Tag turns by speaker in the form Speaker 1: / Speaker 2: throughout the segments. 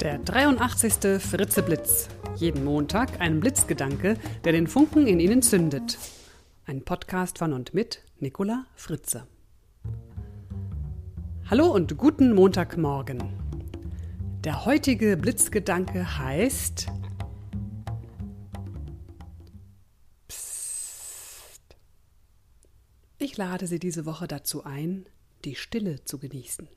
Speaker 1: Der 83. Fritze Blitz. Jeden Montag ein Blitzgedanke, der den Funken in Ihnen zündet. Ein Podcast von und mit Nicola Fritze. Hallo und guten Montagmorgen. Der heutige Blitzgedanke heißt Psst. Ich lade Sie diese Woche dazu ein, die Stille zu genießen.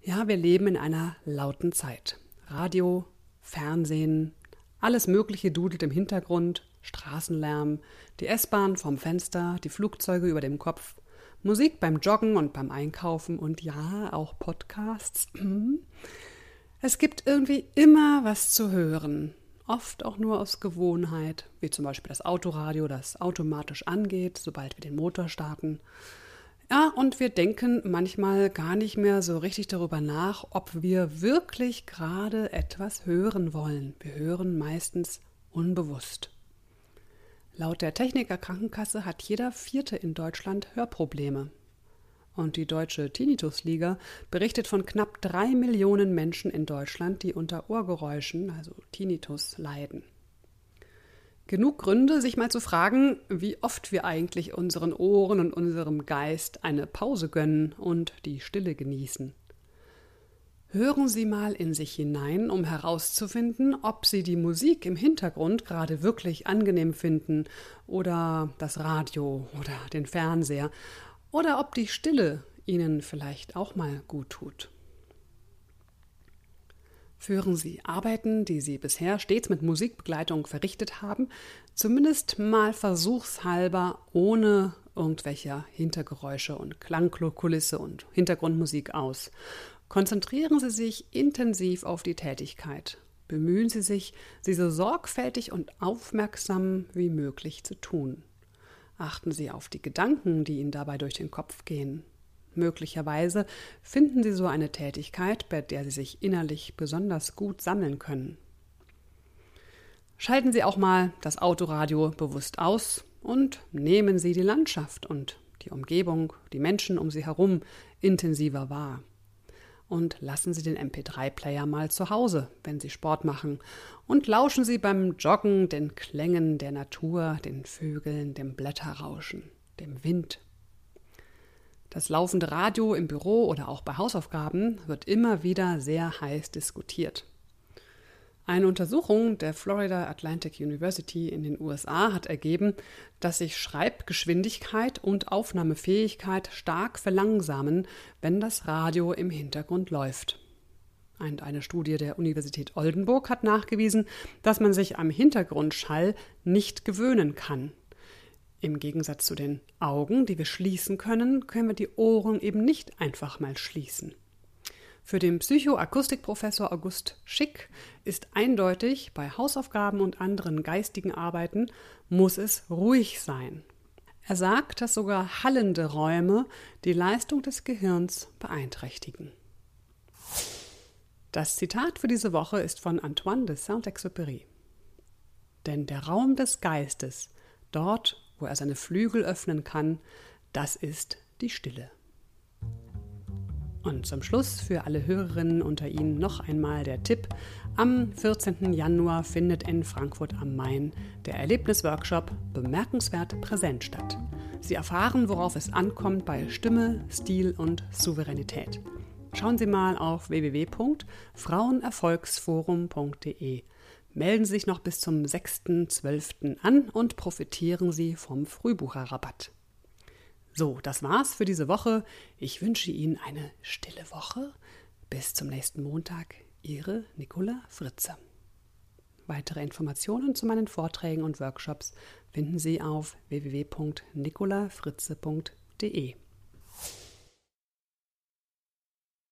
Speaker 1: Ja, wir leben in einer lauten Zeit. Radio, Fernsehen, alles Mögliche dudelt im Hintergrund, Straßenlärm, die S-Bahn vom Fenster, die Flugzeuge über dem Kopf, Musik beim Joggen und beim Einkaufen und ja, auch Podcasts. Es gibt irgendwie immer was zu hören, oft auch nur aus Gewohnheit, wie zum Beispiel das Autoradio, das automatisch angeht, sobald wir den Motor starten. Ja, und wir denken manchmal gar nicht mehr so richtig darüber nach, ob wir wirklich gerade etwas hören wollen. Wir hören meistens unbewusst. Laut der Techniker Krankenkasse hat jeder Vierte in Deutschland Hörprobleme. Und die Deutsche Tinnitusliga berichtet von knapp drei Millionen Menschen in Deutschland, die unter Ohrgeräuschen, also Tinnitus, leiden. Genug Gründe, sich mal zu fragen, wie oft wir eigentlich unseren Ohren und unserem Geist eine Pause gönnen und die Stille genießen. Hören Sie mal in sich hinein, um herauszufinden, ob Sie die Musik im Hintergrund gerade wirklich angenehm finden oder das Radio oder den Fernseher oder ob die Stille Ihnen vielleicht auch mal gut tut. Führen Sie Arbeiten, die Sie bisher stets mit Musikbegleitung verrichtet haben, zumindest mal versuchshalber ohne irgendwelche Hintergeräusche und Klangkulisse und Hintergrundmusik aus. Konzentrieren Sie sich intensiv auf die Tätigkeit. Bemühen Sie sich, sie so sorgfältig und aufmerksam wie möglich zu tun. Achten Sie auf die Gedanken, die Ihnen dabei durch den Kopf gehen. Möglicherweise finden Sie so eine Tätigkeit, bei der Sie sich innerlich besonders gut sammeln können. Schalten Sie auch mal das Autoradio bewusst aus und nehmen Sie die Landschaft und die Umgebung, die Menschen um Sie herum intensiver wahr. Und lassen Sie den MP3-Player mal zu Hause, wenn Sie Sport machen, und lauschen Sie beim Joggen den Klängen der Natur, den Vögeln, dem Blätterrauschen, dem Wind das laufende Radio im Büro oder auch bei Hausaufgaben wird immer wieder sehr heiß diskutiert. Eine Untersuchung der Florida Atlantic University in den USA hat ergeben, dass sich Schreibgeschwindigkeit und Aufnahmefähigkeit stark verlangsamen, wenn das Radio im Hintergrund läuft. Und eine Studie der Universität Oldenburg hat nachgewiesen, dass man sich am Hintergrundschall nicht gewöhnen kann. Im Gegensatz zu den Augen, die wir schließen können, können wir die Ohren eben nicht einfach mal schließen. Für den Psychoakustikprofessor August Schick ist eindeutig, bei Hausaufgaben und anderen geistigen Arbeiten muss es ruhig sein. Er sagt, dass sogar hallende Räume die Leistung des Gehirns beeinträchtigen. Das Zitat für diese Woche ist von Antoine de Saint-Exupéry. Denn der Raum des Geistes, dort wo er seine Flügel öffnen kann, das ist die Stille. Und zum Schluss für alle Hörerinnen unter Ihnen noch einmal der Tipp. Am 14. Januar findet in Frankfurt am Main der Erlebnisworkshop Bemerkenswert präsent statt. Sie erfahren, worauf es ankommt bei Stimme, Stil und Souveränität. Schauen Sie mal auf www.frauenerfolgsforum.de Melden Sie sich noch bis zum 6.12. an und profitieren Sie vom Frühbucherrabatt. So, das war's für diese Woche. Ich wünsche Ihnen eine stille Woche. Bis zum nächsten Montag. Ihre Nicola Fritze. Weitere Informationen zu meinen Vorträgen und Workshops finden Sie auf www.nicolafritze.de.